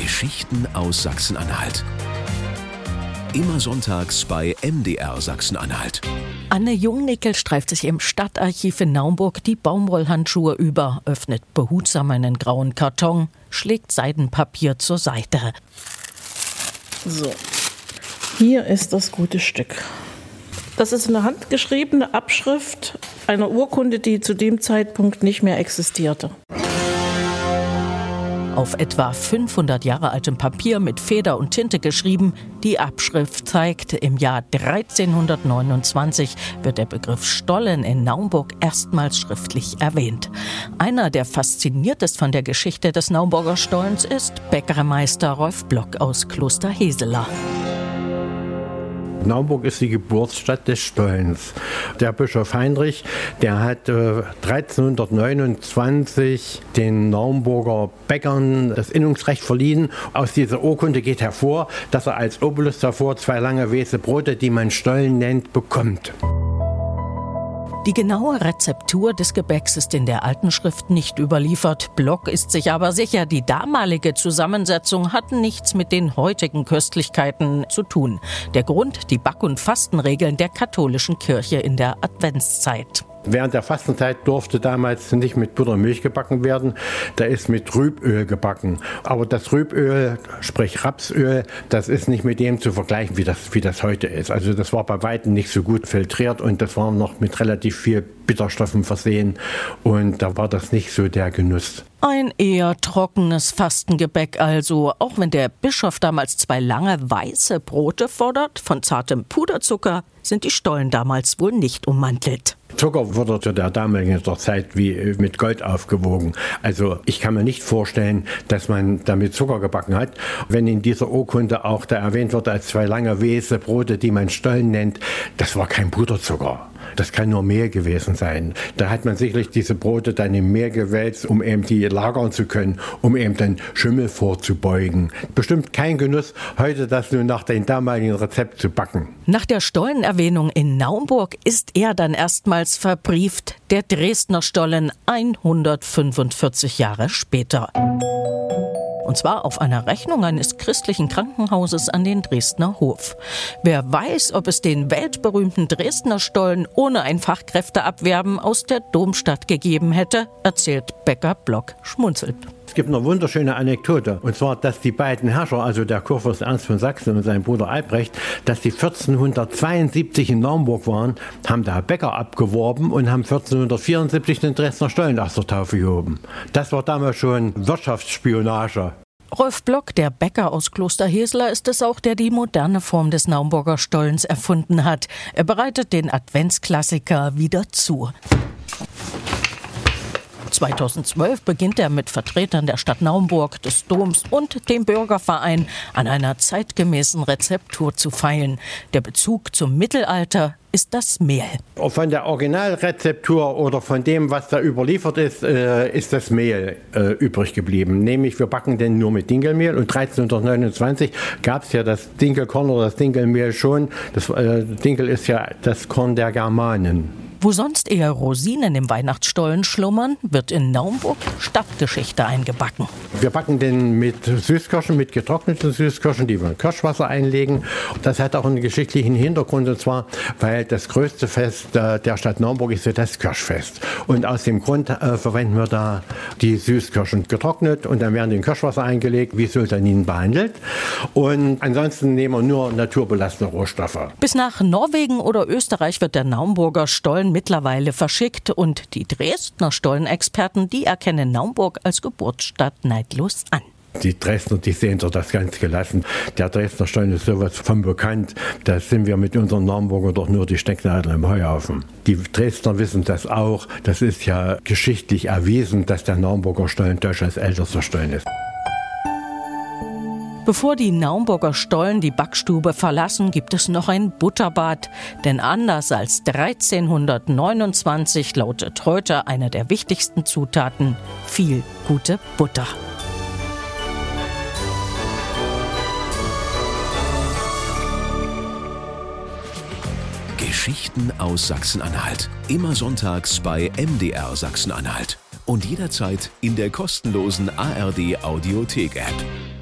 Geschichten aus Sachsen-Anhalt. Immer sonntags bei MDR Sachsen-Anhalt. Anne Jungnickel streift sich im Stadtarchiv in Naumburg die Baumwollhandschuhe über, öffnet behutsam einen grauen Karton, schlägt Seidenpapier zur Seite. So, hier ist das gute Stück. Das ist eine handgeschriebene Abschrift einer Urkunde, die zu dem Zeitpunkt nicht mehr existierte. Auf etwa 500 Jahre altem Papier mit Feder und Tinte geschrieben, die Abschrift zeigt, im Jahr 1329 wird der Begriff Stollen in Naumburg erstmals schriftlich erwähnt. Einer, der fasziniert ist von der Geschichte des Naumburger Stollens, ist Bäckermeister Rolf Block aus Kloster Heseler. Naumburg ist die Geburtsstadt des Stollens. Der Bischof Heinrich, der hat äh, 1329 den Naumburger Bäckern das Innungsrecht verliehen. Aus dieser Urkunde geht hervor, dass er als Obolus davor zwei lange Wese Brote, die man Stollen nennt, bekommt. Die genaue Rezeptur des Gebäcks ist in der alten Schrift nicht überliefert. Block ist sich aber sicher, die damalige Zusammensetzung hat nichts mit den heutigen Köstlichkeiten zu tun. Der Grund, die Back- und Fastenregeln der katholischen Kirche in der Adventszeit. Während der Fastenzeit durfte damals nicht mit Butter und Milch gebacken werden, da ist mit Rüböl gebacken. Aber das Rüböl, sprich Rapsöl, das ist nicht mit dem zu vergleichen, wie das, wie das heute ist. Also das war bei weitem nicht so gut filtriert und das war noch mit relativ viel Bitterstoffen versehen und da war das nicht so der Genuss. Ein eher trockenes Fastengebäck also, auch wenn der Bischof damals zwei lange weiße Brote fordert, von zartem Puderzucker, sind die Stollen damals wohl nicht ummantelt. Zucker wurde zu der damaligen Zeit wie mit Gold aufgewogen. Also ich kann mir nicht vorstellen, dass man damit Zucker gebacken hat. Wenn in dieser Urkunde auch da erwähnt wird als zwei lange Wese Brote, die man Stollen nennt, das war kein Puderzucker. Das kann nur Mehl gewesen sein. Da hat man sicherlich diese Brote dann im Mehl gewälzt, um eben die lagern zu können, um eben den Schimmel vorzubeugen. Bestimmt kein Genuss, heute das nur nach dem damaligen Rezept zu backen. Nach der Stollenerwähnung in Naumburg ist er dann erstmals verbrieft, der Dresdner Stollen 145 Jahre später. Und zwar auf einer Rechnung eines christlichen Krankenhauses an den Dresdner Hof. Wer weiß, ob es den weltberühmten Dresdner Stollen ohne ein Fachkräfteabwerben aus der Domstadt gegeben hätte, erzählt Becker Block schmunzelt. Es gibt eine wunderschöne Anekdote. Und zwar, dass die beiden Herrscher, also der Kurfürst Ernst von Sachsen und sein Bruder Albrecht, dass die 1472 in Naumburg waren, haben da Bäcker abgeworben und haben 1474 den Dresdner Stollen aus der Taufe gehoben. Das war damals schon Wirtschaftsspionage. Rolf Block, der Bäcker aus Kloster Hesler, ist es auch, der die moderne Form des Naumburger Stollens erfunden hat. Er bereitet den Adventsklassiker wieder zu. 2012 beginnt er mit Vertretern der Stadt Naumburg, des Doms und dem Bürgerverein an einer zeitgemäßen Rezeptur zu feilen. Der Bezug zum Mittelalter ist das Mehl. Von der Originalrezeptur oder von dem, was da überliefert ist, äh, ist das Mehl äh, übrig geblieben. Nämlich, wir backen den nur mit Dinkelmehl und 1329 gab es ja das Dinkelkorn oder das Dinkelmehl schon. Das äh, Dinkel ist ja das Korn der Germanen. Wo sonst eher Rosinen im Weihnachtsstollen schlummern, wird in Naumburg Stadtgeschichte eingebacken. Wir backen den mit Süßkirschen, mit getrockneten Süßkirschen, die wir in Kirschwasser einlegen. Das hat auch einen geschichtlichen Hintergrund und zwar, weil das größte Fest der Stadt Naumburg ist das Kirschfest. Und aus dem Grund äh, verwenden wir da die Süßkirschen getrocknet und dann werden die in Kirschwasser eingelegt, wie Sultaninen behandelt. Und ansonsten nehmen wir nur naturbelassene Rohstoffe. Bis nach Norwegen oder Österreich wird der Naumburger Mittlerweile verschickt und die Dresdner Stollenexperten, die erkennen Naumburg als Geburtsstadt neidlos an. Die Dresdner, die sehen doch das ganz gelassen. Der Dresdner Stollen ist sowas von bekannt. Da sind wir mit unseren Naumburger doch nur die Stecknadel im Heuhaufen. Die Dresdner wissen das auch. Das ist ja geschichtlich erwiesen, dass der Naumburger Stollen Deutschlands ältester Stollen ist. Bevor die Naumburger Stollen die Backstube verlassen, gibt es noch ein Butterbad. Denn anders als 1329 lautet heute eine der wichtigsten Zutaten viel gute Butter. Geschichten aus Sachsen-Anhalt. Immer sonntags bei MDR Sachsen-Anhalt. Und jederzeit in der kostenlosen ARD Audiothek-App.